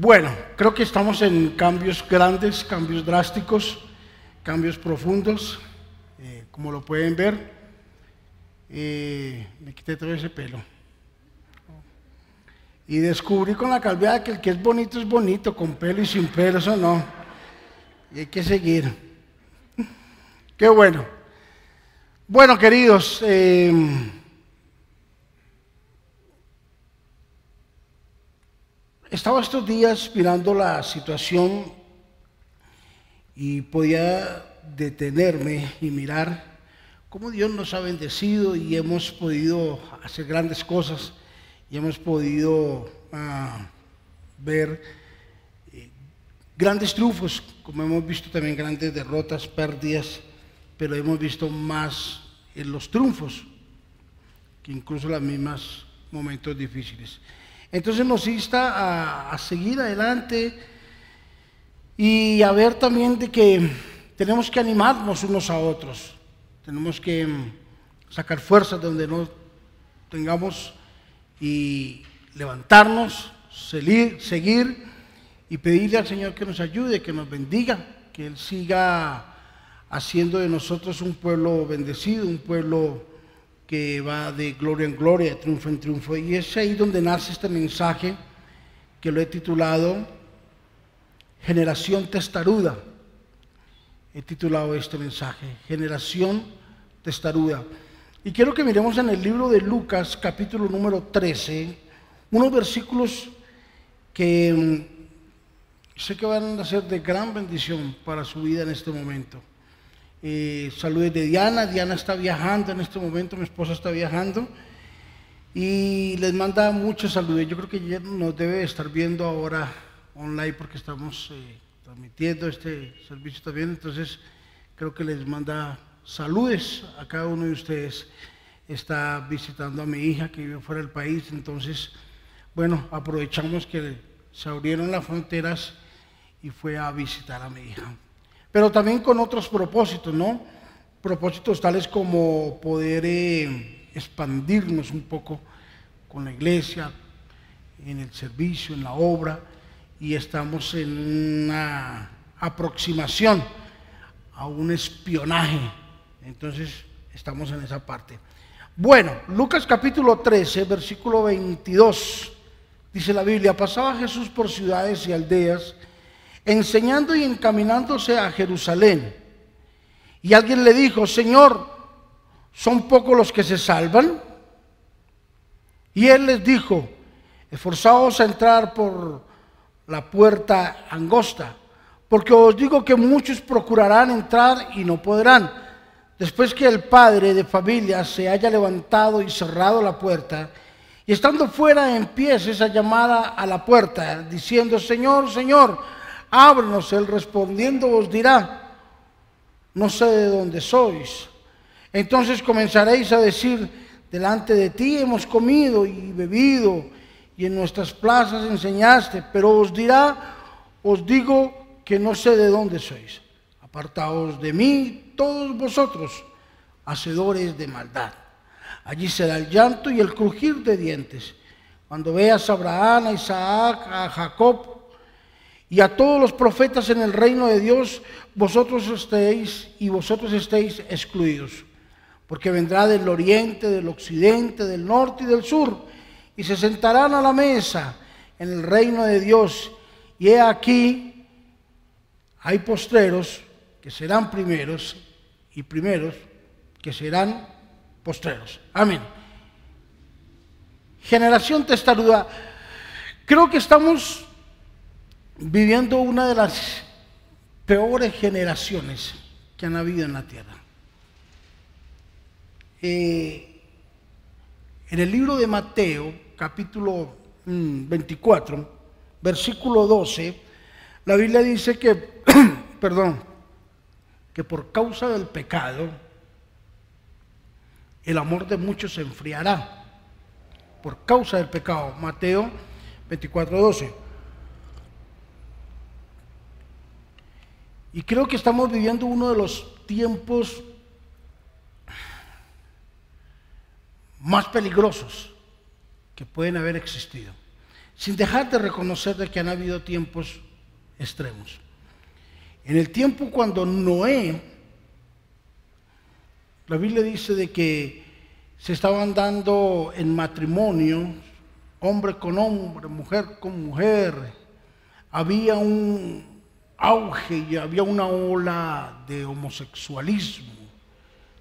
Bueno, creo que estamos en cambios grandes, cambios drásticos, cambios profundos, eh, como lo pueden ver. Eh, me quité todo ese pelo. Y descubrí con la calvidad que el que es bonito es bonito, con pelo y sin pelo, eso no. Y hay que seguir. Qué bueno. Bueno, queridos, eh, estaba estos días mirando la situación y podía detenerme y mirar cómo Dios nos ha bendecido y hemos podido hacer grandes cosas y hemos podido ah, ver eh, grandes triunfos, como hemos visto también grandes derrotas, pérdidas, pero hemos visto más en los triunfos que incluso los mismos momentos difíciles. Entonces nos insta a, seguir adelante y a ver también de que tenemos que animarnos unos a otros, tenemos que mm, sacar fuerzas donde no tengamos y levantarnos, seguir, seguir y pedirle al Señor que nos ayude, que nos bendiga, que Él siga haciendo de nosotros un pueblo bendecido, un pueblo que va de gloria en gloria, de triunfo en triunfo. Y es ahí donde nace este mensaje que lo he titulado Generación Testaruda. He titulado este mensaje, Generación Testaruda. Y quiero que miremos en el libro de Lucas, capítulo número 13, unos versículos que mm, sé que van a ser de gran bendición para su vida en este momento. Eh, de Diana. Diana está viajando en este momento, mi esposa está viajando. Y les manda muchos saludos. Yo creo que ella nos debe estar viendo ahora online porque estamos eh, transmitiendo este servicio también. Entonces, creo que les manda saludos a cada uno de ustedes. Está visitando a mi hija que vive fuera del país. Entonces, bueno, aprovechamos que se abrieron las fronteras y fue a visitar a mi hija pero también con otros propósitos, ¿no? Propósitos tales como poder eh, expandirnos un poco con la iglesia, en el servicio, en la obra, y estamos en una aproximación a un espionaje. Entonces, estamos en esa parte. Bueno, Lucas capítulo 13, versículo 22, dice la Biblia, pasaba Jesús por ciudades y aldeas, enseñando y encaminándose a Jerusalén. Y alguien le dijo, Señor, ¿son pocos los que se salvan? Y él les dijo, esforzaos a entrar por la puerta angosta, porque os digo que muchos procurarán entrar y no podrán. Después que el padre de familia se haya levantado y cerrado la puerta, y estando fuera empiece esa llamada a la puerta, diciendo, Señor, Señor, ábrenos. Él respondiendo os dirá, no sé de dónde sois. Entonces comenzaréis a decir, delante de ti hemos comido y bebido y en nuestras plazas enseñaste, pero os dirá, os digo que no sé de dónde sois. Apartaos de mí todos vosotros, hacedores de maldad. Allí será el llanto y el crujir de dientes. Cuando veas a Abraham, a Isaac, a Jacob, y a todos los profetas en el reino de Dios, vosotros estéis y vosotros estéis excluidos, porque vendrá del oriente, del occidente, del norte y del sur, y se sentarán a la mesa en el reino de Dios. Y he aquí, hay postreros que serán primeros y primeros que serán postreros. Amén. Generación testaruda. Creo que estamos viviendo una de las peores generaciones que han habido en la tierra. Eh, en el libro de Mateo, capítulo 24, mm, versículo 12, la Biblia dice que, perdón, que por causa del pecado, el amor de muchos se enfriará. Por causa del pecado. Mateo 24, 12. Y creo que estamos viviendo uno de los tiempos más peligrosos que pueden haber existido. sin dejar de reconocer de que han habido tiempos extremos. En el tiempo cuando Noé, la Biblia dice de que se estaban dando en matrimonio, hombre con hombre, mujer con mujer, había un auge y había una ola de homosexualismo,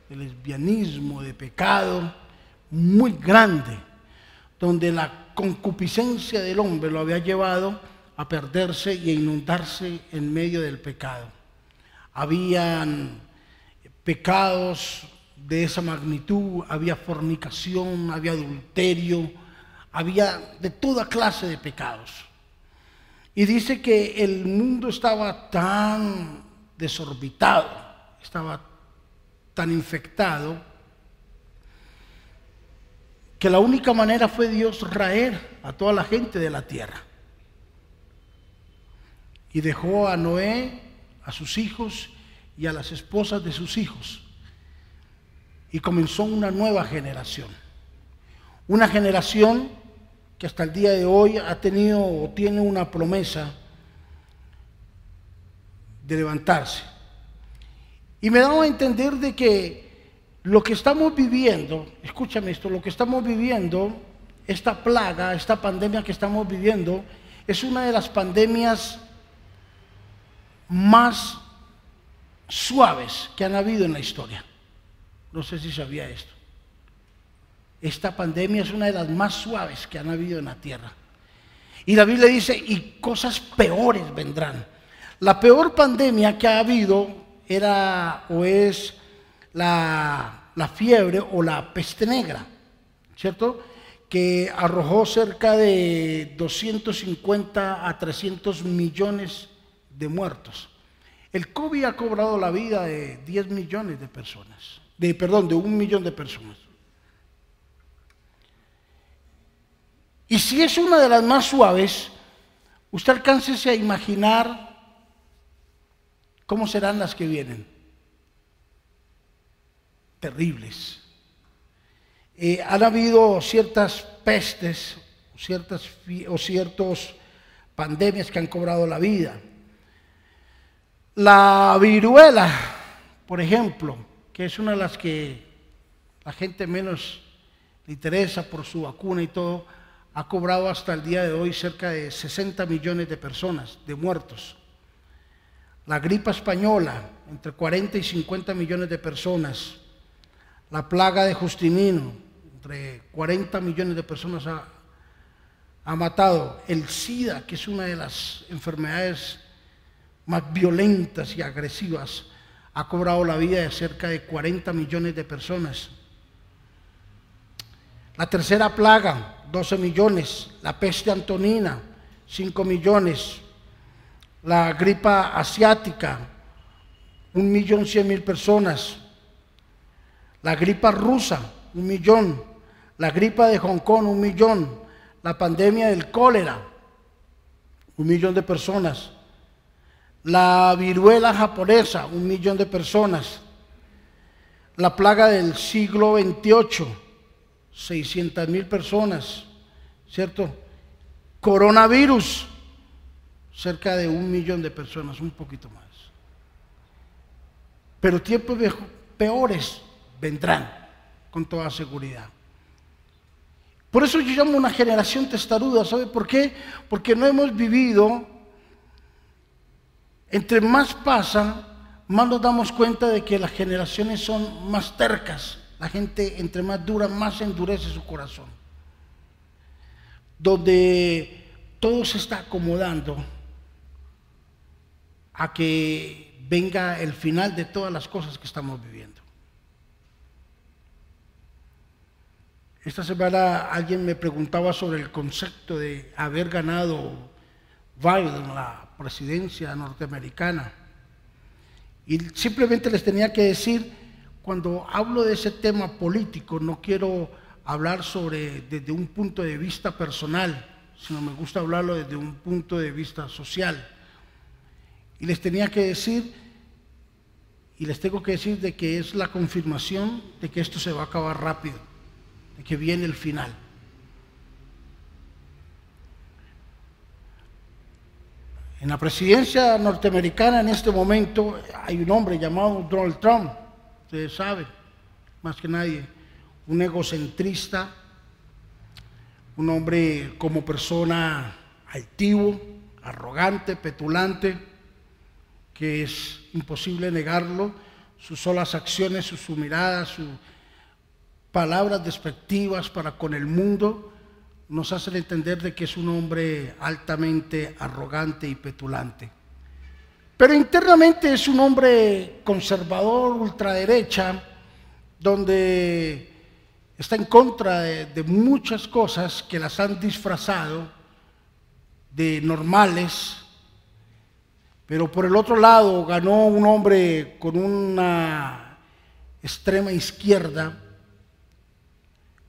de lesbianismo, de pecado muy grande, donde la concupiscencia del hombre lo había llevado a perderse y a inundarse en medio del pecado. Habían pecados de esa magnitud, había fornicación, había adulterio, había de toda clase de pecados. Y dice que el mundo estaba tan desorbitado, estaba tan infectado, que la única manera fue Dios raer a toda la gente de la tierra. Y dejó a Noé, a sus hijos y a las esposas de sus hijos. Y comenzó una nueva generación. Una generación que hasta el día de hoy ha tenido o tiene una promesa de levantarse. Y me daba a entender de que lo que estamos viviendo, escúchame esto, lo que estamos viviendo, esta plaga, esta pandemia que estamos viviendo, es una de las pandemias más suaves que han habido en la historia. No sé si sabía esto. Esta pandemia es una de las más suaves que han habido en la tierra. Y la Biblia dice, y cosas peores vendrán. La peor pandemia que ha habido era o es la, la fiebre o la peste negra, ¿cierto? Que arrojó cerca de 250 a 300 millones de muertos. El COVID ha cobrado la vida de 10 millones de personas, de, perdón, de un millón de personas. Y si es una de las más suaves, usted alcáncese a imaginar cómo serán las que vienen terribles. Eh, han habido ciertas pestes ciertas, o ciertas pandemias que han cobrado la vida. La viruela, por ejemplo, que es una de las que la gente menos le interesa por su vacuna y todo, ha cobrado hasta el día de hoy cerca de 60 millones de personas, de muertos. La gripa española, entre 40 y 50 millones de personas la plaga de Justinino, entre 40 millones de personas ha, matado. El SIDA, que es una de las enfermedades más violentas y agresivas, ha cobrado la vida de cerca de 40 millones de personas. La tercera plaga, 12 millones. La peste antonina, 5 millones. La gripa asiática, un millón cien mil personas. La gripa rusa, un millón. La gripa de Hong Kong, un millón. La pandemia del cólera, un millón de personas. La viruela japonesa, un millón de personas. La plaga del siglo XXVIII, 600 mil personas, ¿cierto? Coronavirus, cerca de un millón de personas, un poquito más. Pero tiempos peores vendrán con toda seguridad. Por eso yo llamo una generación testaruda, ¿sabe por qué? Porque no hemos vivido, entre más pasa, más nos damos cuenta de que las generaciones son más tercas. La gente entre más dura, más endurece su corazón. Donde todo se está acomodando a que venga el final de todas las cosas que estamos viviendo. Esta semana alguien me preguntaba sobre el concepto de haber ganado Biden la presidencia norteamericana. Y simplemente les tenía que decir, cuando hablo de ese tema político, no quiero hablar sobre desde un punto de vista personal, sino me gusta hablarlo desde un punto de vista social. Y les tenía que decir, y les tengo que decir de que es la confirmación de que esto se va a acabar rápido que viene el final. En la presidencia norteamericana en este momento hay un hombre llamado Donald Trump, ustedes saben, más que nadie, un egocentrista, un hombre como persona altivo, arrogante, petulante, que es imposible negarlo, sus solas acciones, su miradas, sus palabras despectivas para con el mundo, nos hacen entender de que es un hombre altamente arrogante y petulante. Pero internamente es un hombre conservador, ultraderecha, donde está en contra de, muchas cosas que las han disfrazado de normales, pero por el otro lado ganó un hombre con una extrema izquierda,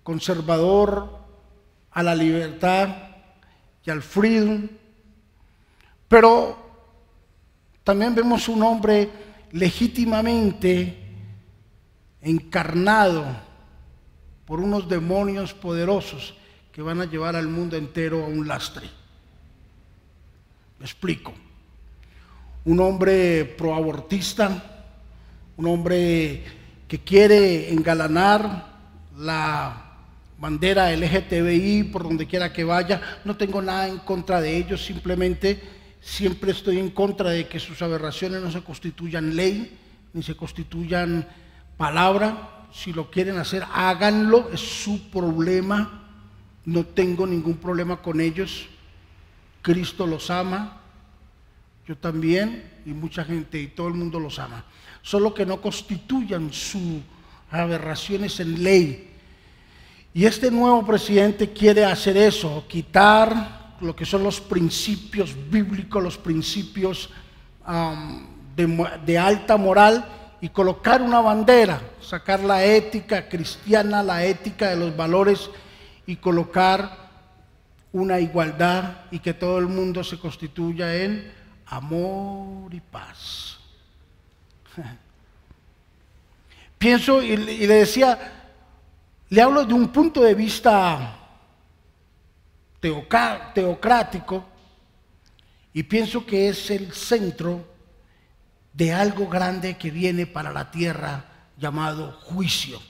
conservador, a la libertad y al freedom, pero también vemos un hombre legítimamente encarnado por unos demonios poderosos que van a llevar al mundo entero a un lastre. Me explico. Un hombre proabortista, un hombre que quiere engalanar la bandera LGTBI por donde quiera que vaya. No tengo nada en contra de ellos, simplemente siempre estoy en contra de que sus aberraciones no se constituyan ley, ni se constituyan palabra. Si lo quieren hacer, háganlo, es su problema. No tengo ningún problema con ellos. Cristo los ama, yo también, y mucha gente, y todo el mundo los ama. Solo que no constituyan sus aberraciones en ley y este nuevo presidente quiere hacer eso, quitar lo que son los principios bíblicos, los principios de, alta moral y colocar una bandera, sacar la ética cristiana, la ética de los valores y colocar una igualdad y que todo el mundo se constituya en amor y paz. Pienso y le decía, le hablo de un punto de vista teocrático y pienso que es el centro de algo grande que viene para la tierra llamado juicio.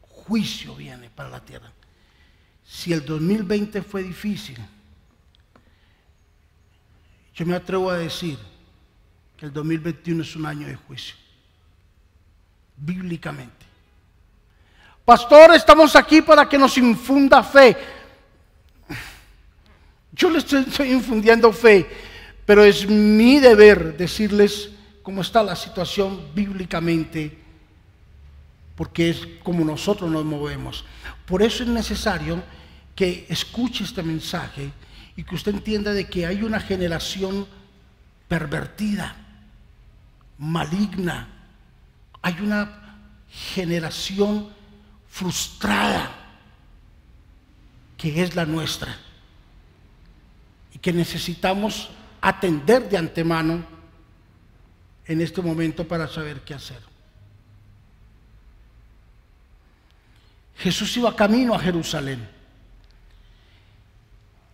Juicio viene para la tierra. Si el 2020 fue difícil, yo me atrevo a decir que el 2021 es un año de juicio, bíblicamente. Pastor, estamos aquí para que nos infunda fe. Yo les estoy, infundiendo fe, pero es mi deber decirles cómo está la situación bíblicamente, porque es como nosotros nos movemos. Por eso es necesario que escuche este mensaje y que usted entienda de que hay una generación pervertida, maligna, hay una generación frustrada que es la nuestra y que necesitamos atender de antemano en este momento para saber qué hacer. Jesús iba camino a Jerusalén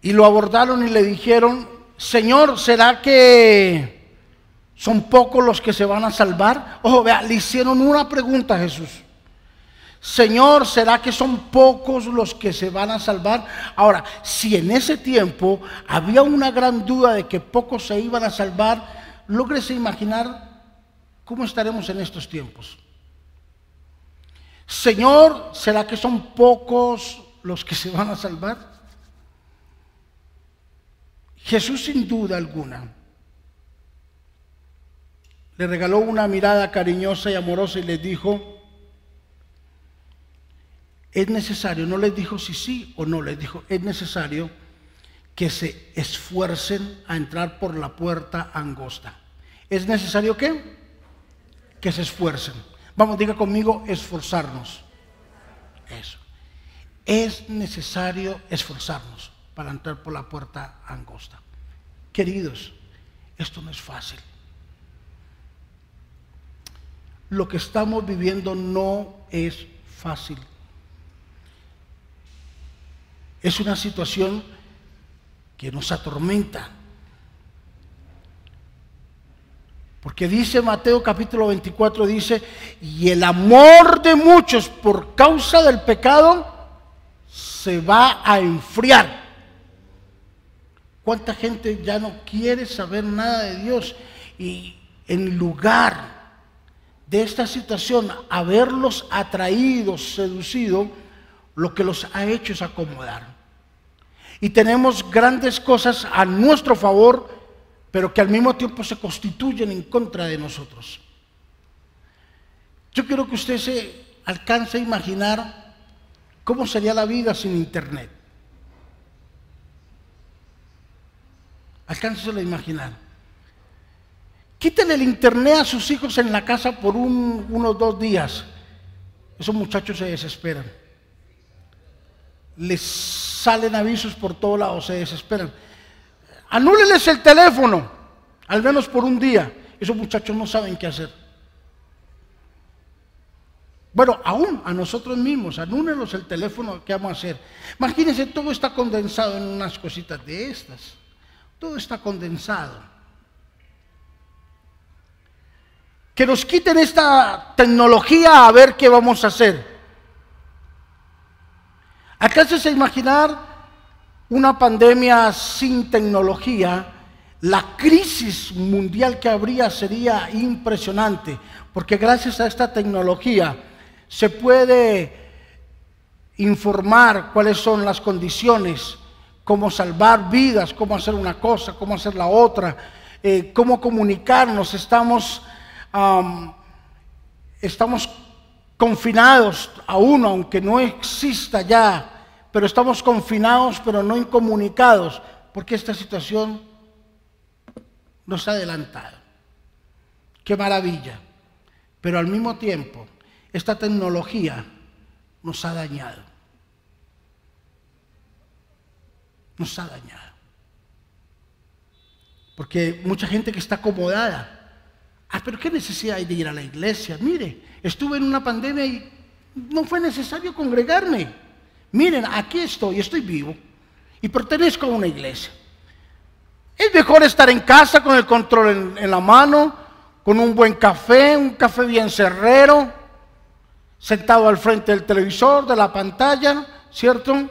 y lo abordaron y le dijeron, Señor, ¿será que son pocos los que se van a salvar? Ojo, vea, le hicieron una pregunta a Jesús. Señor, ¿será que son pocos los que se van a salvar? Ahora, si en ese tiempo había una gran duda de que pocos se iban a salvar, lógrese imaginar cómo estaremos en estos tiempos. Señor, ¿será que son pocos los que se van a salvar? Jesús sin duda alguna le regaló una mirada cariñosa y amorosa y le dijo, es necesario, no les dijo si sí o no, les dijo, es necesario que se esfuercen a entrar por la puerta angosta. ¿Es necesario qué? Que se esfuercen. Vamos, diga conmigo, esforzarnos. Eso. Es necesario esforzarnos para entrar por la puerta angosta. Queridos, esto no es fácil. Lo que estamos viviendo no es fácil. Es una situación que nos atormenta. Porque dice Mateo capítulo 24, dice, y el amor de muchos por causa del pecado se va a enfriar. ¿Cuánta gente ya no quiere saber nada de Dios? Y en lugar de esta situación, haberlos atraído, seducido, lo que los ha hecho es acomodar. Y tenemos grandes cosas a nuestro favor, pero que al mismo tiempo se constituyen en contra de nosotros. Yo quiero que usted se alcance a imaginar cómo sería la vida sin Internet. Alcáncese a imaginar. Quítenle el internet a sus hijos en la casa por unos dos días. Esos muchachos se desesperan. Les salen avisos por todos lados, se desesperan. Anúleles el teléfono, al menos por un día. Esos muchachos no saben qué hacer. Bueno, aún a nosotros mismos, anúlenos el teléfono, ¿qué vamos a hacer? Imagínense, todo está condensado en unas cositas de estas. Todo está condensado. que nos quiten esta tecnología a ver qué vamos a hacer. ¿Acaso se imaginar una pandemia sin tecnología? La crisis mundial que habría sería impresionante, porque gracias a esta tecnología se puede informar cuáles son las condiciones, cómo salvar vidas, cómo hacer una cosa, cómo hacer la otra, eh, cómo comunicarnos. Estamos estamos confinados aún, aunque no exista ya, pero estamos confinados, pero no incomunicados, porque esta situación nos ha adelantado. Qué maravilla. Pero al mismo tiempo, esta tecnología nos ha dañado. Nos ha dañado. Porque mucha gente que está acomodada Ah, pero ¿qué necesidad hay de ir a la iglesia? Mire, estuve en una pandemia y no fue necesario congregarme. Miren, aquí estoy, estoy vivo y pertenezco a una iglesia. Es mejor estar en casa con el control en, la mano, con un buen café, un café bien cerrero, sentado al frente del televisor, de la pantalla, ¿cierto?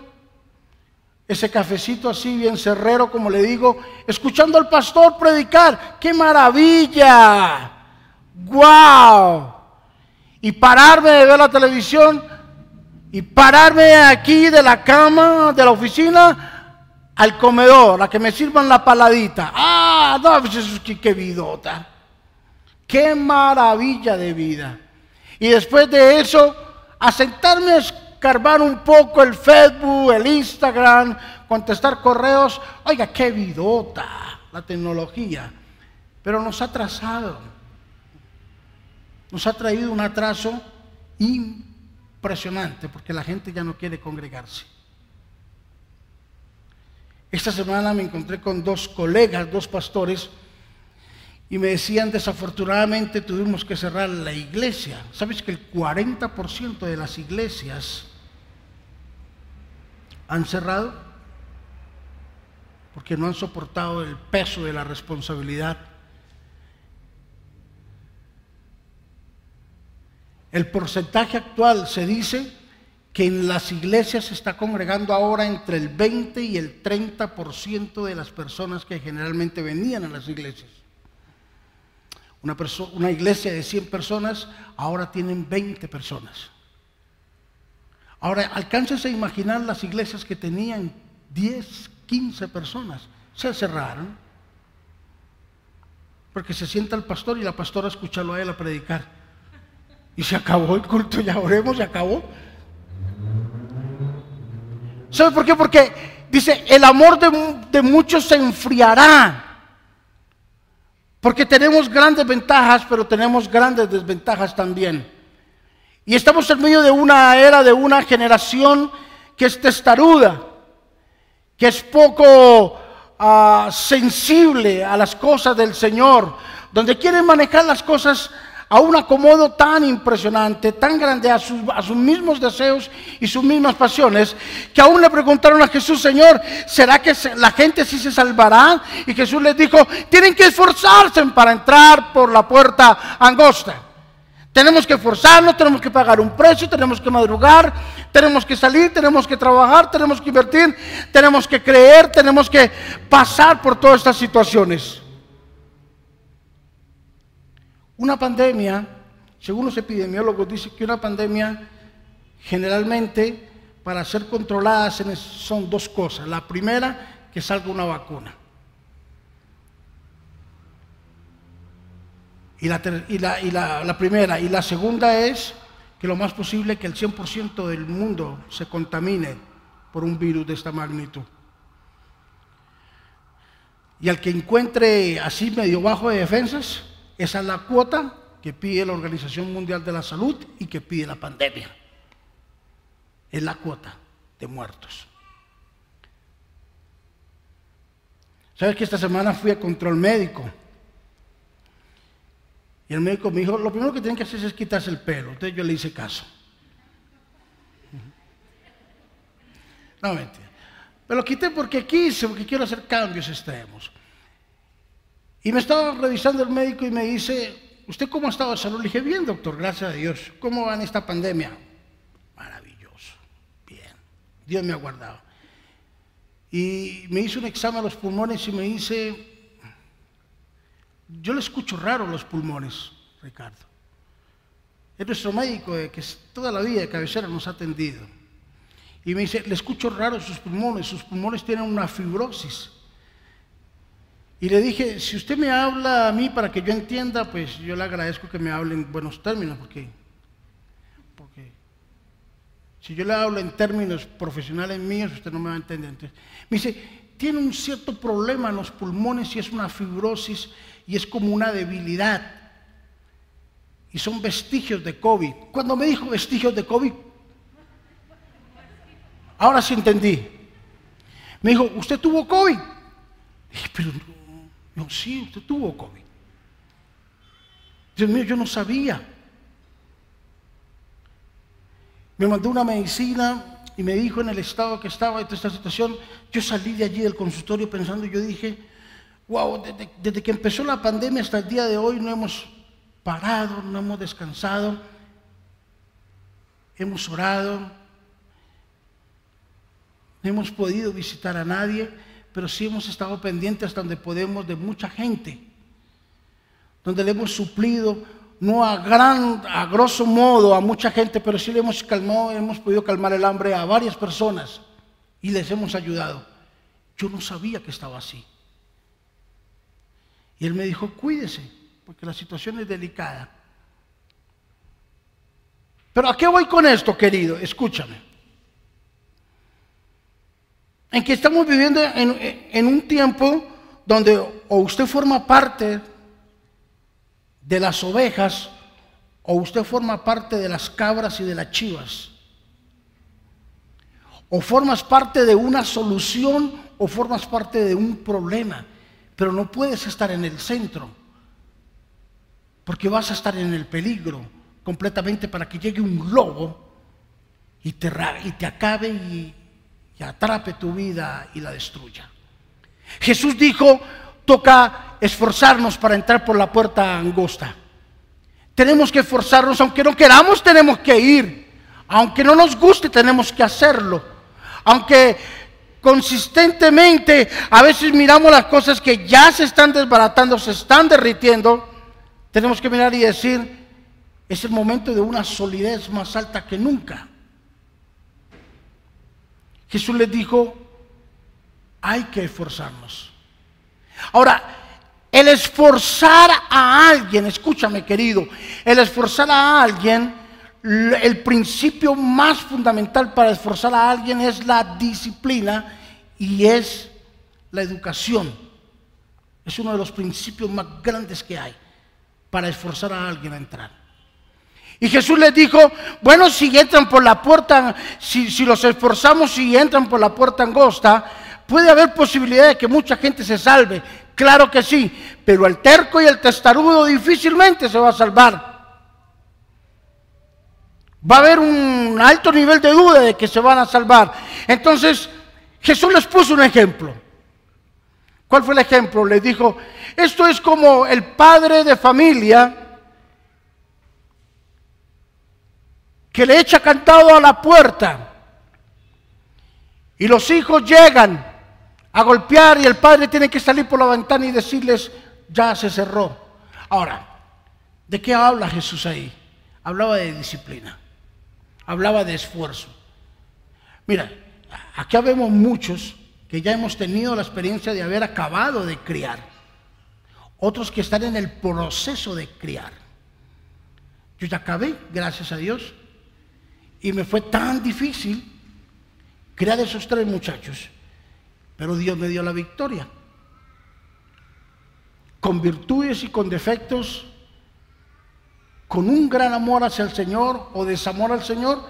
Ese cafecito así bien cerrero, como le digo, escuchando al pastor predicar. ¡Qué maravilla! ¡Guau! Y pararme de ver la televisión y pararme aquí de la cama, de la oficina, al comedor, a que me sirvan la paladita. ¡Ah! No, pues qué, vidota. ¡Qué maravilla de vida! Y después de eso, a sentarme escarbar un poco el Facebook, el Instagram, contestar correos. Oiga, qué vidota la tecnología. Pero nos ha atrasado. Nos ha traído un atraso impresionante porque la gente ya no quiere congregarse. Esta semana me encontré con dos colegas, dos pastores, y me decían, desafortunadamente tuvimos que cerrar la iglesia. ¿Sabes que el 40% de las iglesias han cerrado porque no han soportado el peso de la responsabilidad. El porcentaje actual se dice que en las iglesias se está congregando ahora entre el 20 y el 30% de las personas que generalmente venían a las iglesias. Una, una iglesia de 100 personas ahora tienen 20 personas. Ahora, alcáncense a imaginar las iglesias que tenían 10, 15 personas. Se cerraron. Porque se sienta el pastor y la pastora a escucharlo a él a predicar. Y se acabó el culto, ya oremos, y acabó. ¿Sabe por qué? Porque dice, el amor de, de muchos se enfriará. Porque tenemos grandes ventajas, pero tenemos grandes desventajas también. Y estamos en medio de una era, de una generación que es testaruda, que es poco ah, sensible a las cosas del Señor, donde quieren manejar las cosas a un acomodo tan impresionante, tan grande a sus, a sus, mismos deseos y sus mismas pasiones, que aún le preguntaron a Jesús, Señor, ¿será que la gente sí se salvará? Y Jesús les dijo, tienen que esforzarse para entrar por la puerta angosta. Tenemos que esforzarnos, tenemos que pagar un precio, tenemos que madrugar, tenemos que salir, tenemos que trabajar, tenemos que invertir, tenemos que creer, tenemos que pasar por todas estas situaciones. Una pandemia, según los epidemiólogos, dice que una pandemia generalmente para ser controlada son dos cosas. La primera, que salga una vacuna. Y, la, y, la, primera. Y la segunda es que lo más posible que el 100% del mundo se contamine por un virus de esta magnitud. Y al que encuentre así medio bajo de defensas, esa es la cuota que pide la Organización Mundial de la Salud y que pide la pandemia. Es la cuota de muertos. ¿Sabes que esta semana fui a control médico? Y el médico me dijo, lo primero que tienen que hacer es quitarse el pelo. Entonces yo le hice caso. No, mentira. Pero lo quité porque quise, porque quiero hacer cambios extremos. Y me estaba revisando el médico y me dice, ¿usted cómo ha estado de salud? Le dije, bien, doctor, gracias a Dios. ¿Cómo va en esta pandemia? Maravilloso, bien. Dios me ha guardado. Y me hizo un examen a los pulmones y me dice, yo le escucho raro los pulmones, Ricardo. Es nuestro médico que toda la vida de cabecera nos ha atendido. Y me dice, le escucho raro sus pulmones, sus pulmones tienen una fibrosis. Y le dije, si usted me habla a mí para que yo entienda, pues yo le agradezco que me hable en buenos términos, porque, porque si yo le hablo en términos profesionales míos, usted no me va a entender. Me dice, tiene un cierto problema en los pulmones y es una fibrosis y es como una debilidad. Y son vestigios de COVID. Cuando me dijo vestigios de COVID, ahora sí entendí. Me dijo, ¿usted tuvo COVID? Dije, pero no, sí, usted tuvo COVID. Dios mío, yo no sabía. Me mandó una medicina y me dijo en el estado que estaba de esta situación. Yo salí de allí del consultorio pensando, yo dije, wow, desde, que empezó la pandemia hasta el día de hoy no hemos parado, no hemos descansado, hemos orado, no hemos podido visitar a nadie pero sí hemos estado pendientes hasta donde podemos de mucha gente, donde le hemos suplido, no a gran, a grosso modo a mucha gente, pero sí le hemos calmado, hemos podido calmar el hambre a varias personas y les hemos ayudado. Yo no sabía que estaba así. Y él me dijo, cuídese, porque la situación es delicada. Pero ¿a qué voy con esto, querido? Escúchame en que estamos viviendo en, un tiempo donde o usted forma parte de las ovejas o usted forma parte de las cabras y de las chivas. O formas parte de una solución o formas parte de un problema, pero no puedes estar en el centro, porque vas a estar en el peligro completamente para que llegue un lobo y te, y te acabe y, y atrape tu vida y la destruya. Jesús dijo, toca esforzarnos para entrar por la puerta angosta. Tenemos que esforzarnos, aunque no queramos, tenemos que ir. Aunque no nos guste, tenemos que hacerlo. Aunque consistentemente a veces miramos las cosas que ya se están desbaratando, se están derritiendo, tenemos que mirar y decir, es el momento de una solidez más alta que nunca. Jesús les dijo, hay que esforzarnos. Ahora, el esforzar a alguien, escúchame querido, el esforzar a alguien, el principio más fundamental para esforzar a alguien es la disciplina y es la educación. Es uno de los principios más grandes que hay para esforzar a alguien a entrar. Y Jesús les dijo, bueno, si entran por la puerta, si, los esforzamos y entran por la puerta angosta, puede haber posibilidad de que mucha gente se salve. Claro que sí, pero el terco y el testarudo difícilmente se va a salvar. Va a haber un alto nivel de duda de que se van a salvar. Entonces, Jesús les puso un ejemplo. ¿Cuál fue el ejemplo? Les dijo, esto es como el padre de familia que le echa cantado a la puerta y los hijos llegan a golpear y el padre tiene que salir por la ventana y decirles, ya se cerró. Ahora, ¿de qué habla Jesús ahí? Hablaba de disciplina, hablaba de esfuerzo. Mira, aquí vemos muchos que ya hemos tenido la experiencia de haber acabado de criar, otros que están en el proceso de criar. Yo ya acabé, gracias a Dios, y me fue tan difícil criar esos tres muchachos, pero Dios me dio la victoria. Con virtudes y con defectos, con un gran amor hacia el Señor o desamor al Señor,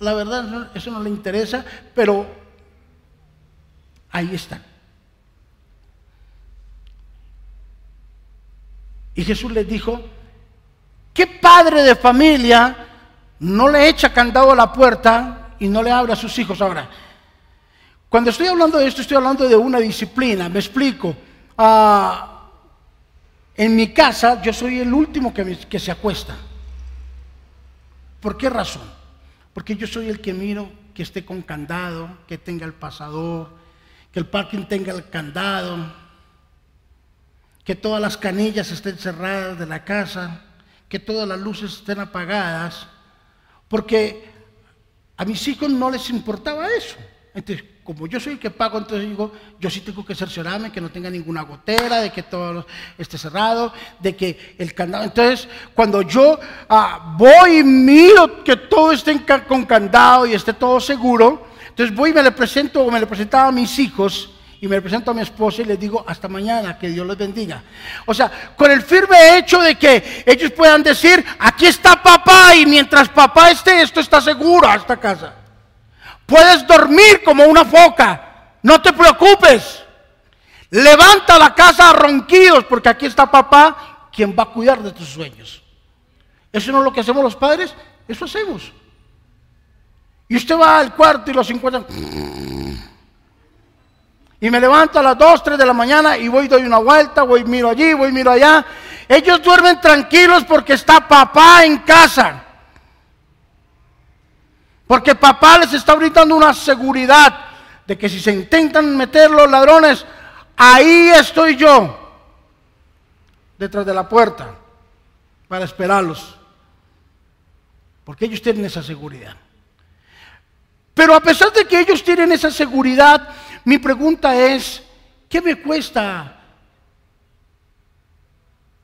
la verdad eso no le interesa, pero ahí están. Y Jesús les dijo, ¿qué padre de familia no le echa candado a la puerta y no le abre a sus hijos. Ahora, cuando estoy hablando de esto, estoy hablando de una disciplina. Me explico. Ah, en mi casa, yo soy el último que, se acuesta. ¿Por qué razón? Porque yo soy el que miro que esté con candado, que tenga el pasador, que el parking tenga el candado, que todas las canillas estén cerradas de la casa, que todas las luces estén apagadas, porque a mis hijos no les importaba eso. Entonces, como yo soy el que pago, entonces digo, yo sí tengo que cerciorarme que no tenga ninguna gotera, de que todo esté cerrado, de que el candado. Entonces, cuando yo ah, voy y miro que todo esté con candado y esté todo seguro, entonces voy y me le presento o me le presentaba a mis hijos y me presento a mi esposa y les digo hasta mañana, que Dios les bendiga. O sea, con el firme hecho de que ellos puedan decir, aquí está papá y mientras papá esté, esto está seguro a esta casa. Puedes dormir como una foca, no te preocupes. Levanta la casa a ronquidos porque aquí está papá quien va a cuidar de tus sueños. Eso no es lo que hacemos los padres, eso hacemos. Y usted va al cuarto y los encuentra y me levanto a las 2, 3 de la mañana y voy, doy una vuelta, voy, miro allí, voy, miro allá. Ellos duermen tranquilos porque está papá en casa. Porque papá les está brindando una seguridad de que si se intentan meter los ladrones, ahí estoy yo, detrás de la puerta, para esperarlos. Porque ellos tienen esa seguridad. Pero a pesar de que ellos tienen esa seguridad, mi pregunta es, ¿qué me cuesta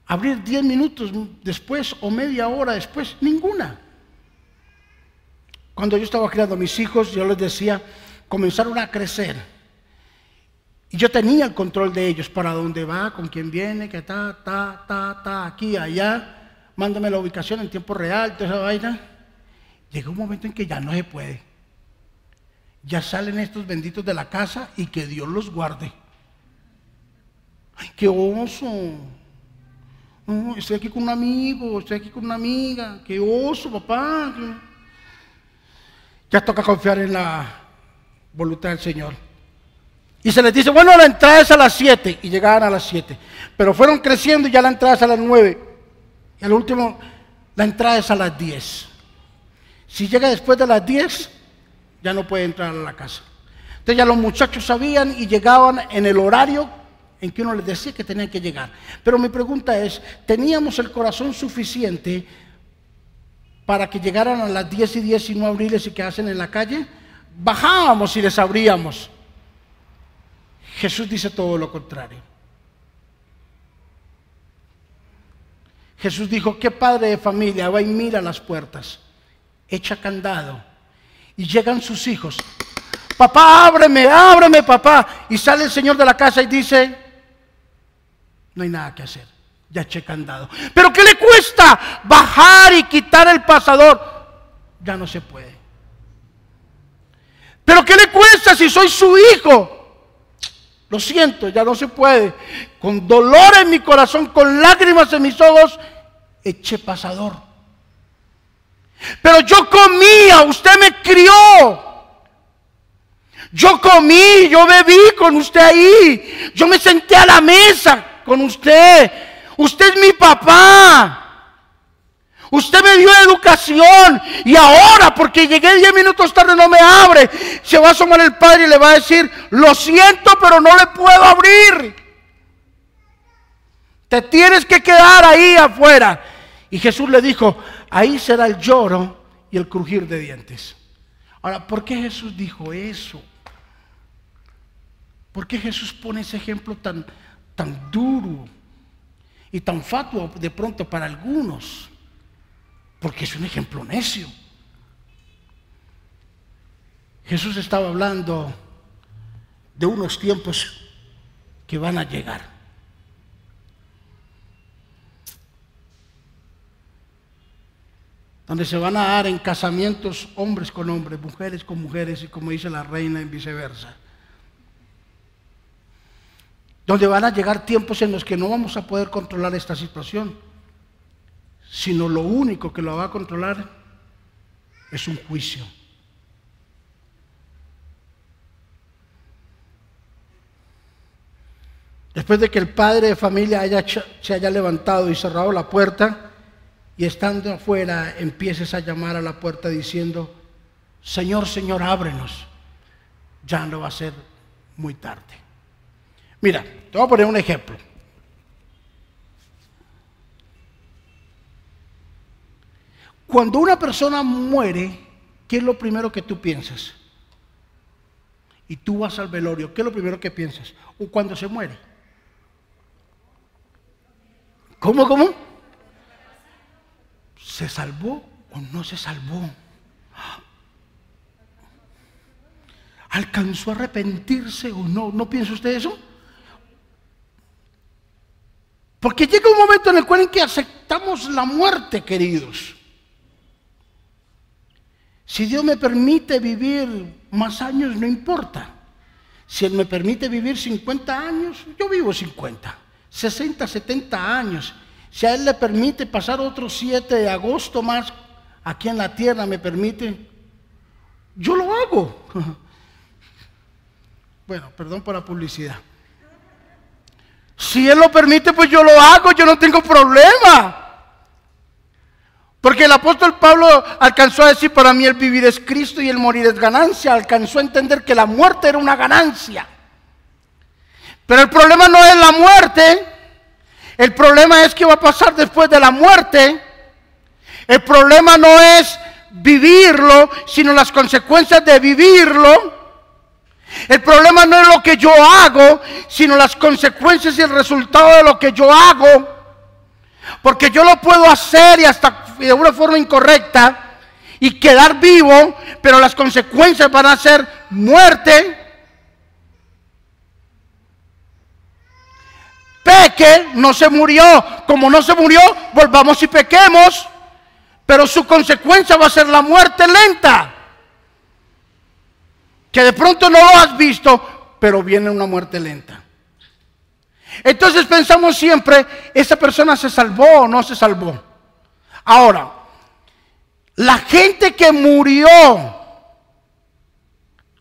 abrir 10 minutos después o media hora después? Ninguna. Cuando yo estaba criando a mis hijos, yo les decía, comenzaron a crecer. Y yo tenía el control de ellos, para dónde va, con quién viene, que está, ta, ta, ta, aquí, allá. Mándame la ubicación en tiempo real, toda esa vaina. Llegó un momento en que ya no se puede ya salen estos benditos de la casa y que Dios los guarde. Ay, qué oso. estoy aquí con un amigo, estoy aquí con una amiga. Qué oso, papá. Ya toca confiar en la voluntad del Señor. Y se les dice, bueno, la entrada es a las 7. Y llegaban a las 7. Pero fueron creciendo y ya la entrada es a las 9. Y al último, la entrada es a las 10. Si llega después de las 10, ya no puede entrar a la casa. Entonces ya los muchachos sabían y llegaban en el horario en que uno les decía que tenían que llegar. Pero mi pregunta es, ¿teníamos el corazón suficiente para que llegaran a las 10 y 10 y no abrirles y que hacen en la calle? Bajábamos y les abríamos. Jesús dice todo lo contrario. Jesús dijo, ¿qué padre de familia va y mira las puertas? Echa candado y llegan sus hijos. Papá, ábreme, ábreme, papá. Y sale el señor de la casa y dice, no hay nada que hacer. Ya eché candado. Pero ¿qué le cuesta bajar y quitar el pasador? Ya no se puede. Pero ¿qué le cuesta si soy su hijo? Lo siento, ya no se puede. Con dolor en mi corazón, con lágrimas en mis ojos, eché pasador. Pero yo comía, usted me crió. Yo comí, yo bebí con usted ahí. Yo me senté a la mesa con usted. Usted es mi papá. Usted me dio educación y ahora, porque llegué 10 minutos tarde, no me abre. Se va a asomar el padre y le va a decir, lo siento, pero no le puedo abrir. Te tienes que quedar ahí afuera. Y Jesús le dijo, ahí será el lloro y el crujir de dientes. Ahora, ¿por qué Jesús dijo eso? ¿Por qué Jesús pone ese ejemplo tan, tan duro y tan fatuo de pronto para algunos? Porque es un ejemplo necio. Jesús estaba hablando de unos tiempos que van a llegar. donde se van a dar en casamientos hombres con hombres, mujeres con mujeres y como dice la reina en viceversa. Donde van a llegar tiempos en los que no vamos a poder controlar esta situación, sino lo único que lo va a controlar es un juicio. Después de que el padre de familia se haya levantado y cerrado la puerta, y estando afuera empieces a llamar a la puerta diciendo, Señor, Señor, ábrenos, ya no va a ser muy tarde. Mira, te voy a poner un ejemplo. Cuando una persona muere, ¿qué es lo primero que tú piensas? Y tú vas al velorio, ¿qué es lo primero que piensas? O cuando se muere. ¿Cómo, cómo? ¿Se salvó o no se salvó? ¿Alcanzó a arrepentirse o no? ¿No piensa usted eso? Porque llega un momento en el cual en que aceptamos la muerte, queridos. Si Dios me permite vivir más años, no importa. Si Él me permite vivir 50 años, yo vivo 50, 60, 70 años. Si a Él le permite pasar otros 7 de agosto más aquí en la tierra, me permite, yo lo hago. Bueno, perdón por la publicidad. Si Él lo permite, pues yo lo hago, yo no tengo problema. Porque el apóstol Pablo alcanzó a decir, para mí el vivir es Cristo y el morir es ganancia. Alcanzó a entender que la muerte era una ganancia. Pero el problema no es la muerte, el problema es qué va a pasar después de la muerte. El problema no es vivirlo, sino las consecuencias de vivirlo. El problema no es lo que yo hago, sino las consecuencias y el resultado de lo que yo hago. Porque yo lo puedo hacer y hasta de una forma incorrecta y quedar vivo, pero las consecuencias van a ser muerte, peque, no se murió. Como no se murió, volvamos y pequemos. Pero su consecuencia va a ser la muerte lenta. Que de pronto no lo has visto, pero viene una muerte lenta. Entonces pensamos siempre, ¿esa persona se salvó o no se salvó? Ahora, la gente que murió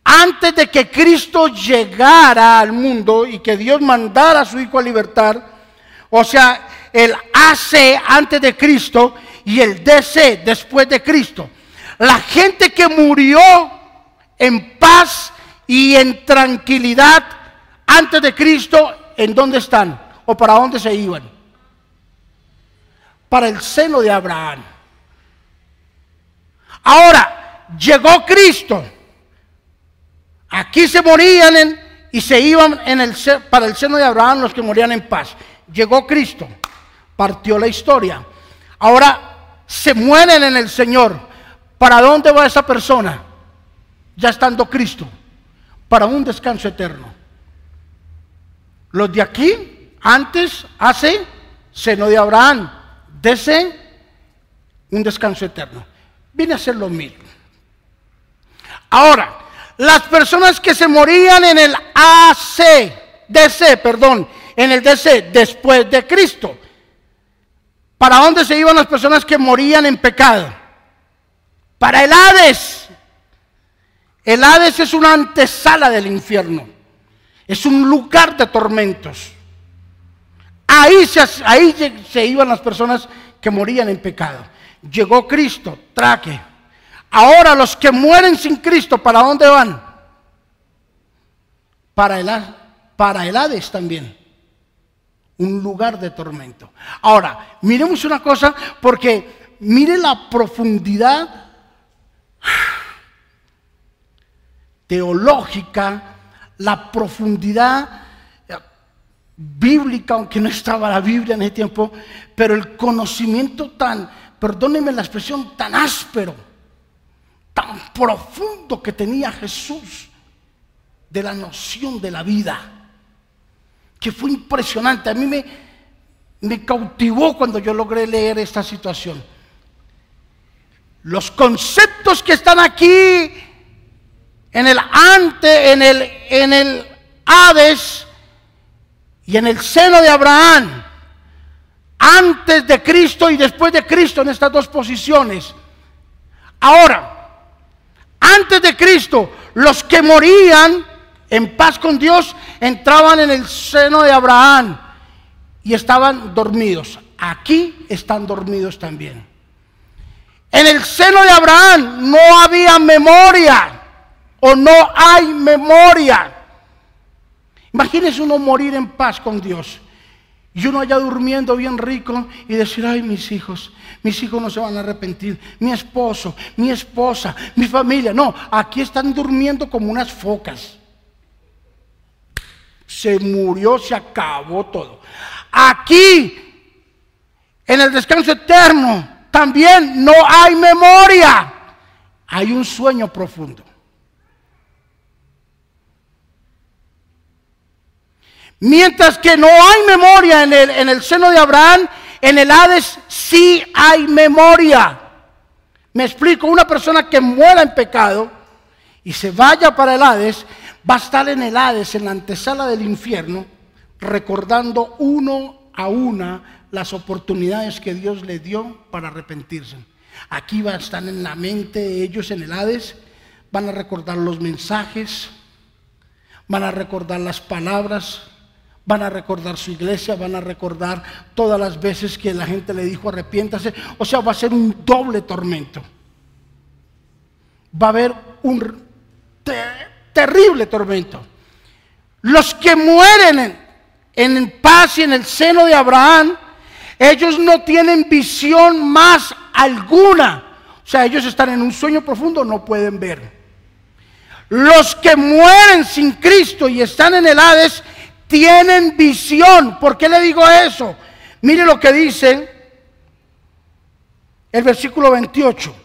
antes de que Cristo llegara al mundo y que Dios mandara a su Hijo a libertar, o sea, el AC antes de Cristo y el DC después de Cristo. La gente que murió en paz y en tranquilidad antes de Cristo, ¿en dónde están? ¿O para dónde se iban? Para el seno de Abraham. Ahora, llegó Cristo Aquí se morían y se iban en el, para el seno de Abraham los que morían en paz. Llegó Cristo, partió la historia. Ahora se mueren en el Señor. ¿Para dónde va esa persona? Ya estando Cristo. Para un descanso eterno. Los de aquí, antes, hace seno de Abraham. Dese un descanso eterno. Viene a ser lo mismo. Ahora, las personas que se morían en el AC, DC, perdón, en el DC después de Cristo. ¿Para dónde se iban las personas que morían en pecado? para el Hades. El Hades es una antesala del infierno. Es un lugar de tormentos. Ahí se, se iban las personas que morían en pecado. Llegó Cristo, traque. Ahora los que mueren sin Cristo, ¿para dónde van? Para el, para el Hades también. Un lugar de tormento. Ahora, miremos una cosa, porque mire la profundidad teológica, la profundidad bíblica, aunque no estaba la Biblia en ese tiempo, pero el conocimiento tan, perdónenme la expresión, tan áspero, tan profundo que tenía Jesús de la noción de la vida, que fue impresionante. A mí me, me cautivó cuando yo logré leer esta situación. Los conceptos que están aquí en el ante, en el, en el Hades, y en el seno de Abraham, antes de Cristo y después de Cristo en estas dos posiciones. Ahora, antes de Cristo, los que morían en paz con Dios entraban en el seno de Abraham y estaban dormidos. Aquí están dormidos también. En el seno de Abraham no había memoria o no hay memoria. Imagínese uno morir en paz con Dios. Y uno allá durmiendo bien rico y decir, ay, mis hijos, mis hijos no se van a arrepentir, mi esposo, mi esposa, mi familia. No, aquí están durmiendo como unas focas. Se murió, se acabó todo. Aquí, en el descanso eterno, también no hay memoria. Hay un sueño profundo. Mientras que no hay memoria en el, en el seno de Abraham, en el Hades sí hay memoria. Me explico, una persona que muera en pecado y se vaya para el Hades, va a estar en el Hades, en la antesala del infierno, recordando uno a una las oportunidades que Dios le dio para arrepentirse. Aquí va a estar en la mente de ellos en el Hades, van a recordar los mensajes, van a recordar las palabras, van a recordar su iglesia, van a recordar todas las veces que la gente le dijo arrepiéntase. O sea, va a ser un doble tormento. Va a haber un terrible tormento. Los que mueren en, en paz y en el seno de Abraham, ellos no tienen visión más alguna. O sea, ellos están en un sueño profundo, no pueden ver. Los que mueren sin Cristo y están en el Hades, tienen visión. ¿Por qué le digo eso? Mire lo que dice el versículo 28.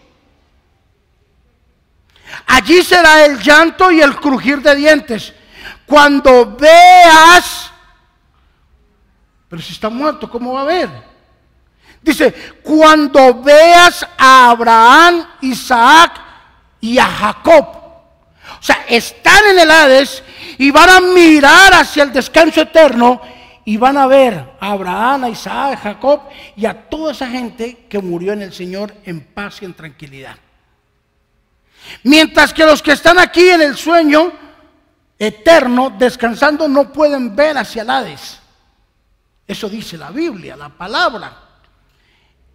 Allí será el llanto y el crujir de dientes. Cuando veas, pero si está muerto, ¿cómo va a ver? Dice, cuando veas a Abraham, Isaac y a Jacob. O sea, están en el Hades y van a mirar hacia el descanso eterno y van a ver a Abraham, a Isaac, a Jacob y a toda esa gente que murió en el Señor en paz y en tranquilidad. Mientras que los que están aquí en el sueño eterno, descansando, no pueden ver hacia el Hades. Eso dice la Biblia, la palabra.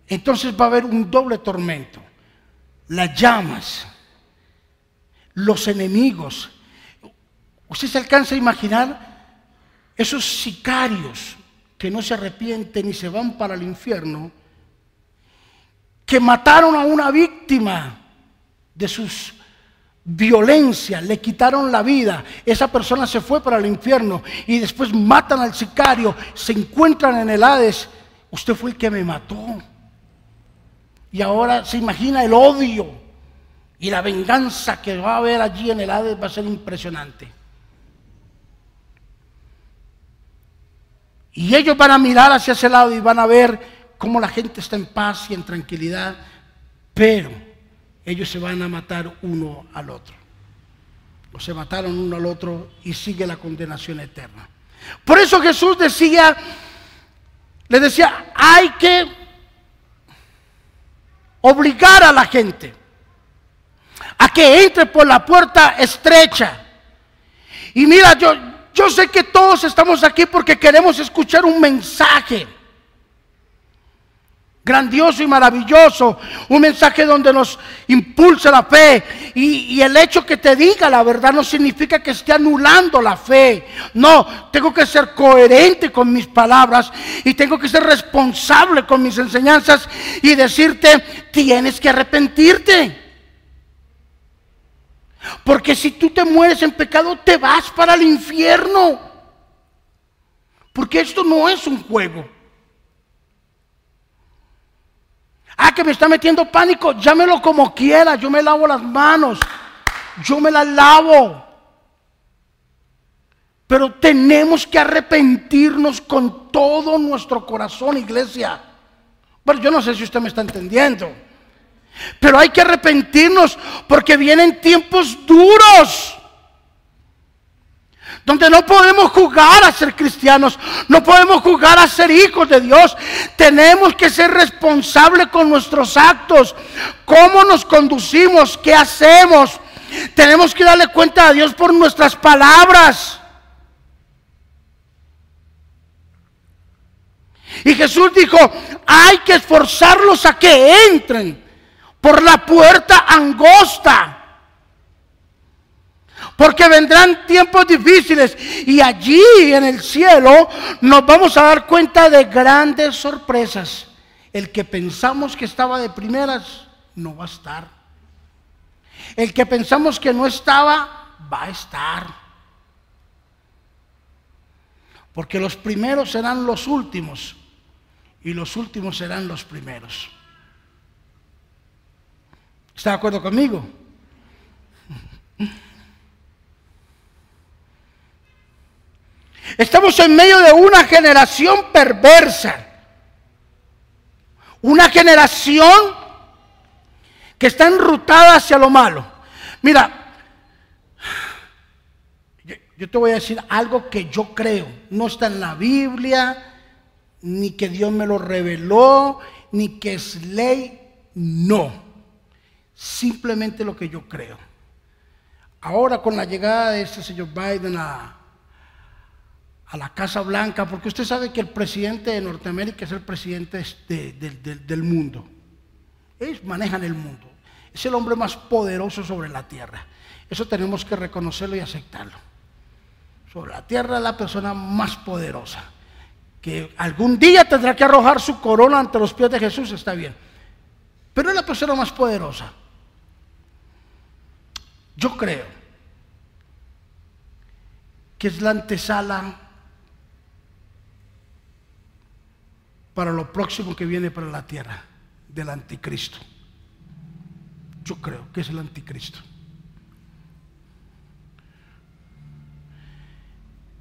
Entonces va a haber un doble tormento. Las llamas, los enemigos, ¿Usted se alcanza a imaginar esos sicarios que no se arrepienten y se van para el infierno, que mataron a una víctima de sus violencias, le quitaron la vida, esa persona se fue para el infierno y después matan al sicario, se encuentran en el Hades, usted fue el que me mató. Y ahora se imagina el odio y la venganza que va a haber allí en el Hades va a ser impresionante. Y ellos van a mirar hacia ese lado y van a ver cómo la gente está en paz y en tranquilidad, pero ellos se van a matar uno al otro. O se mataron uno al otro y sigue la condenación eterna. Por eso Jesús decía, le decía, hay que obligar a la gente. A que entre por la puerta estrecha. Y mira, yo, yo sé que todos estamos aquí porque queremos escuchar un mensaje grandioso y maravilloso, un mensaje donde nos impulsa la fe. Y, el hecho que te diga la verdad no significa que esté anulando la fe. No, tengo que ser coherente con mis palabras y tengo que ser responsable con mis enseñanzas y decirte, tienes que arrepentirte. Porque si tú te mueres en pecado, te vas para el infierno. Porque esto no es un juego. Ah, que me está metiendo pánico, llámelo como quiera, yo me lavo las manos, yo me las lavo. Pero tenemos que arrepentirnos con todo nuestro corazón, iglesia. Bueno, yo no sé si usted me está entendiendo. Pero hay que arrepentirnos porque vienen tiempos duros donde no podemos jugar a ser cristianos, no podemos jugar a ser hijos de Dios. Tenemos que ser responsables con nuestros actos, cómo nos conducimos, qué hacemos. Tenemos que darle cuenta a Dios por nuestras palabras. Y Jesús dijo, hay que esforzarlos a que entren por la puerta angosta porque vendrán tiempos difíciles y allí en el cielo nos vamos a dar cuenta de grandes sorpresas. El que pensamos que estaba de primeras no va a estar. El que pensamos que no estaba va a estar. Porque los primeros serán los últimos y los últimos serán los primeros. ¿Está de acuerdo conmigo? Estamos en medio de una generación perversa. Una generación que está enrutada hacia lo malo. Mira, yo te voy a decir algo que yo creo. No está en la Biblia, ni que Dios me lo reveló, ni que es ley. No. Simplemente lo que yo creo. Ahora con la llegada de este señor Biden a, a la Casa Blanca, porque usted sabe que el presidente de Norteamérica es el presidente del mundo. Ellos manejan el mundo. Es el hombre más poderoso sobre la tierra. Eso tenemos que reconocerlo y aceptarlo. Sobre la tierra es la persona más poderosa. Que algún día tendrá que arrojar su corona ante los pies de Jesús, está bien. Pero es la persona más poderosa. Yo creo que es la antesala para lo próximo que viene para la tierra, del anticristo. Yo creo que es el anticristo.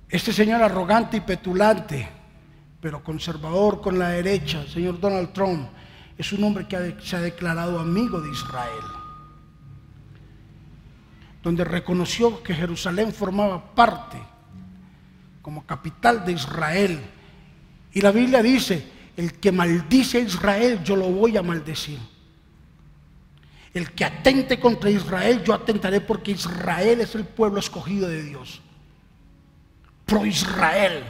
Este señor arrogante y petulante, pero conservador con la derecha, el señor Donald Trump, es un hombre que se ha declarado amigo de Israel, donde reconoció que Jerusalén formaba parte como capital de Israel. Y la Biblia dice, el que maldice a Israel, yo lo voy a maldecir. El que atente contra Israel, yo atentaré porque Israel es el pueblo escogido de Dios. Pro Israel,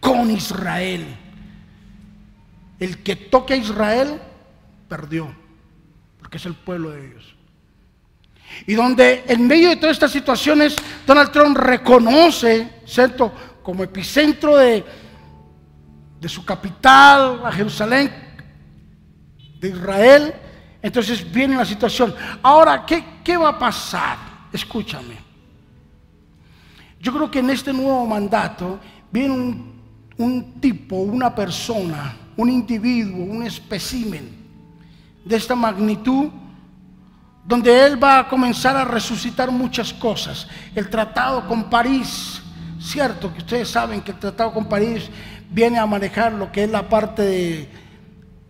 con Israel. El que toque a Israel, perdió, porque es el pueblo de Dios. Y donde en medio de todas estas situaciones, Donald Trump reconoce, ¿cierto? Como epicentro de, de su capital a Jerusalén, de Israel. Entonces viene la situación. Ahora, ¿qué, ¿qué, va a pasar? Escúchame. Yo creo que en este nuevo mandato viene un, un tipo, una persona, un individuo, un espécimen de esta magnitud, donde él va a comenzar a resucitar muchas cosas. El tratado con París, cierto que ustedes saben que el tratado con París viene a manejar lo que es la parte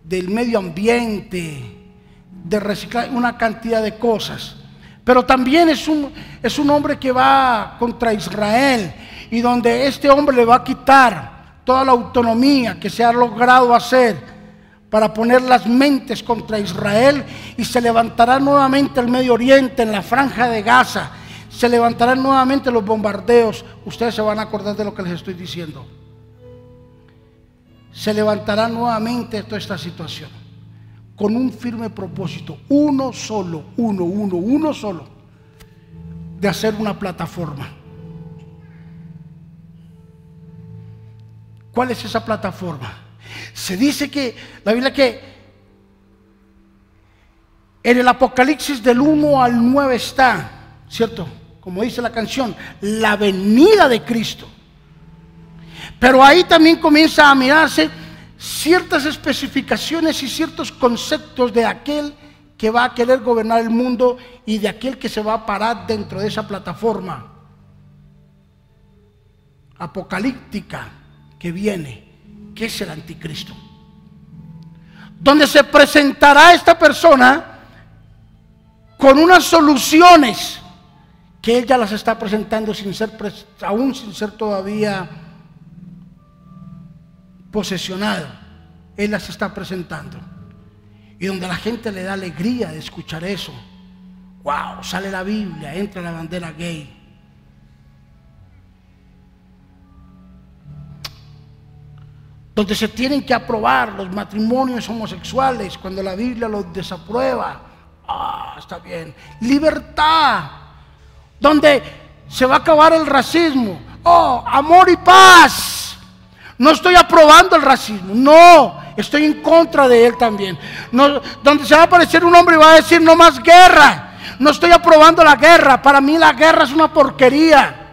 del medio ambiente, de reciclar una cantidad de cosas. Pero también es un, es un hombre que va contra Israel y donde este hombre le va a quitar toda la autonomía que se ha logrado hacer para poner las mentes contra Israel y se levantará nuevamente el Medio Oriente en la franja de Gaza. Se levantarán nuevamente los bombardeos. Ustedes se van a acordar de lo que les estoy diciendo. Se levantará nuevamente toda esta situación con un firme propósito, uno solo, uno, uno, uno solo, de hacer una plataforma. ¿Cuál es esa plataforma? Se dice que, la Biblia que en el Apocalipsis del 1 al 9 está, ¿cierto? Como dice la canción, la venida de Cristo. Pero ahí también comienza a mirarse ciertas especificaciones y ciertos conceptos de aquel que va a querer gobernar el mundo y de aquel que se va a parar dentro de esa plataforma apocalíptica que viene que es el anticristo. Donde se presentará esta persona con unas soluciones que él ya las está presentando sin ser, aún sin ser todavía posesionado. Él las está presentando. Y donde la gente le da alegría de escuchar eso. Wow, sale la Biblia, entra la bandera gay. Donde se tienen que aprobar los matrimonios homosexuales cuando la Biblia los desaprueba. Ah, está bien. Libertad, donde se va a acabar el racismo. Oh, amor y paz. No estoy aprobando el racismo, no, estoy en contra de él también. No, donde se va a aparecer un hombre y va a decir no más guerra. No estoy aprobando la guerra, para mí la guerra es una porquería.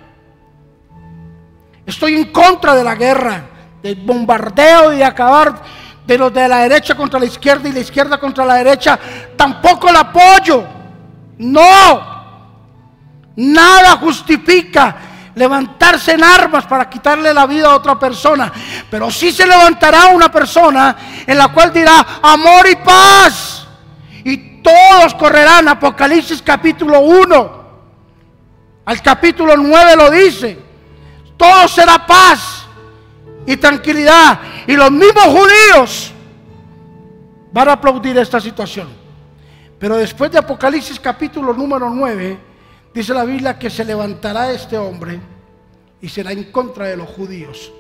Estoy en contra de la guerra de bombardeo y de acabar de los de la derecha contra la izquierda y la izquierda contra la derecha, tampoco el apoyo. No. Nada justifica levantarse en armas para quitarle la vida a otra persona. Pero sí se levantará una persona en la cual dirá amor y paz. Y todos correrán. Apocalipsis capítulo 1. Al capítulo 9 lo dice. Todo será paz y tranquilidad. Y los mismos judíos van a aplaudir esta situación. Pero después de Apocalipsis capítulo número 9, dice la Biblia que se levantará este hombre y será en contra de los judíos.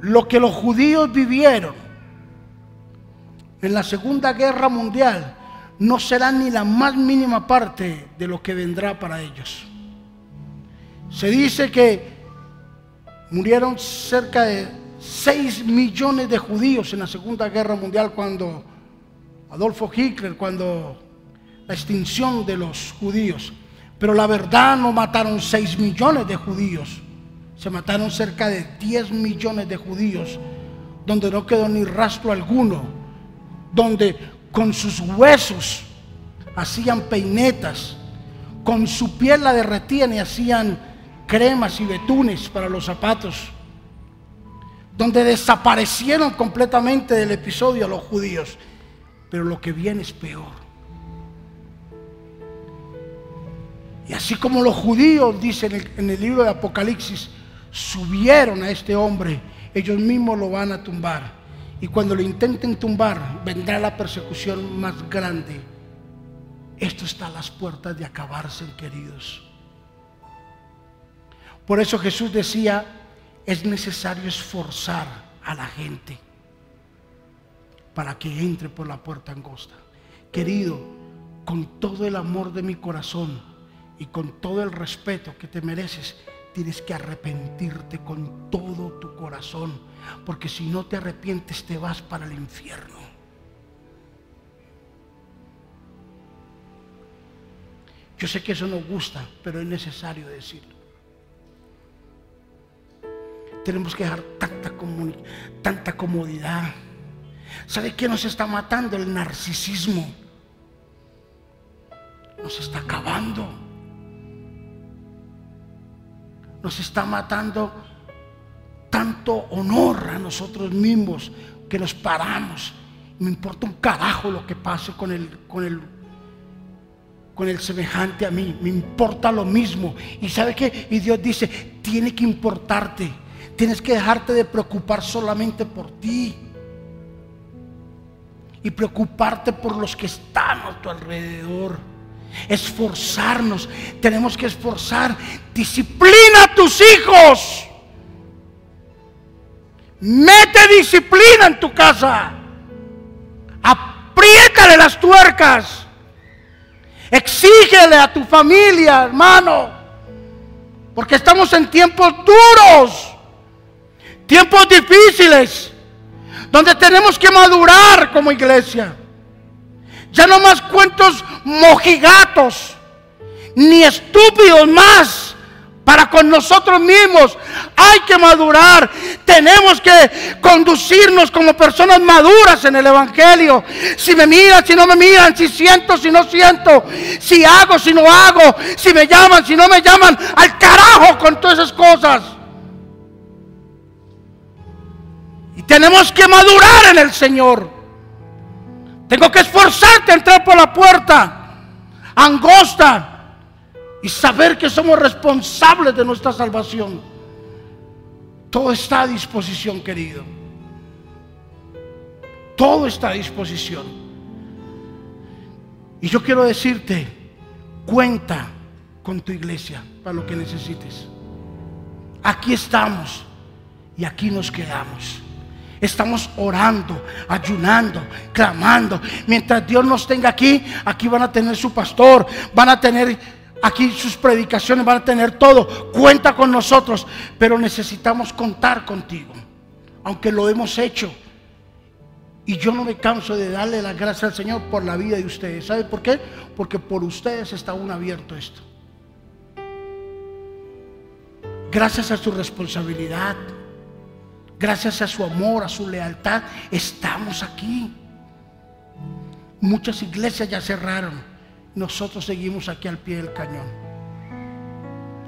Lo que los judíos vivieron en la Segunda Guerra Mundial no será ni la más mínima parte de lo que vendrá para ellos. Se dice que Murieron cerca de 6 millones de judíos en la Segunda Guerra Mundial cuando Adolfo Hitler, cuando la extinción de los judíos. Pero la verdad no mataron 6 millones de judíos, se mataron cerca de 10 millones de judíos, donde no quedó ni rastro alguno, donde con sus huesos hacían peinetas, con su piel la derretían y hacían cremas y betunes para los zapatos, donde desaparecieron completamente del episodio a los judíos. Pero lo que viene es peor. Y así como los judíos, dicen en el, en el libro de Apocalipsis, subieron a este hombre, ellos mismos lo van a tumbar. Y cuando lo intenten tumbar, vendrá la persecución más grande. Esto está a las puertas de acabarse, queridos. Por eso Jesús decía, es necesario esforzar a la gente para que entre por la puerta angosta. Querido, con todo el amor de mi corazón y con todo el respeto que te mereces, tienes que arrepentirte con todo tu corazón, porque si no te arrepientes te vas para el infierno. Yo sé que eso no gusta, pero es necesario decirlo. Tenemos que dejar tanta, tanta comodidad. ¿Sabe qué nos está matando? El narcisismo. Nos está acabando. Nos está matando tanto honor a nosotros mismos que nos paramos. Me importa un carajo lo que pase con el, con el, con el semejante a mí. Me importa lo mismo. Y sabe qué? Y Dios dice, tiene que importarte. Tienes que dejarte de preocupar solamente por ti. y preocuparte por los que están a tu alrededor. Esforzarnos, tenemos que esforzar. Disciplina a tus hijos. Mete disciplina en tu casa. Apriétale las tuercas. Exígele a tu familia, hermano. Porque estamos en tiempos duros. Tiempos difíciles. Donde tenemos que madurar como iglesia. Ya no más cuentos mojigatos. Ni estúpidos más para con nosotros mismos. Hay que madurar. Tenemos que conducirnos como personas maduras en el Evangelio. Si me miran, si no me miran, si siento, si no siento, si hago, si no hago, si me llaman, si no me llaman, al carajo con todas esas cosas. Y tenemos que madurar en el Señor. Tengo que esforzarte a entrar por la puerta angosta y saber que somos responsables de nuestra salvación. Todo está a disposición, querido. Todo está a disposición. Y yo quiero decirte, cuenta con tu iglesia para lo que necesites. Aquí estamos y aquí nos quedamos. Estamos orando, ayunando, clamando. Mientras Dios nos tenga aquí, aquí van a tener su pastor, van a tener Aquí sus predicaciones van a tener todo. Cuenta con nosotros. Pero necesitamos contar contigo. Aunque lo hemos hecho. Y yo no me canso de darle las gracias al Señor por la vida de ustedes. ¿Sabe por qué? Porque por ustedes está aún abierto esto. Gracias a su responsabilidad. Gracias a su amor, a su lealtad. Estamos aquí. Muchas iglesias ya cerraron nosotros seguimos aquí al pie del cañón.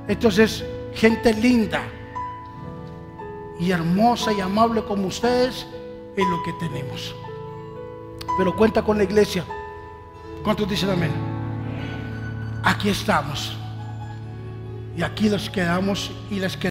Entonces, gente linda y hermosa y amable como ustedes es lo que tenemos. Pero cuenta con la iglesia. ¿Cuántos dicen amén? Aquí estamos. Y aquí los quedamos y les quedamos.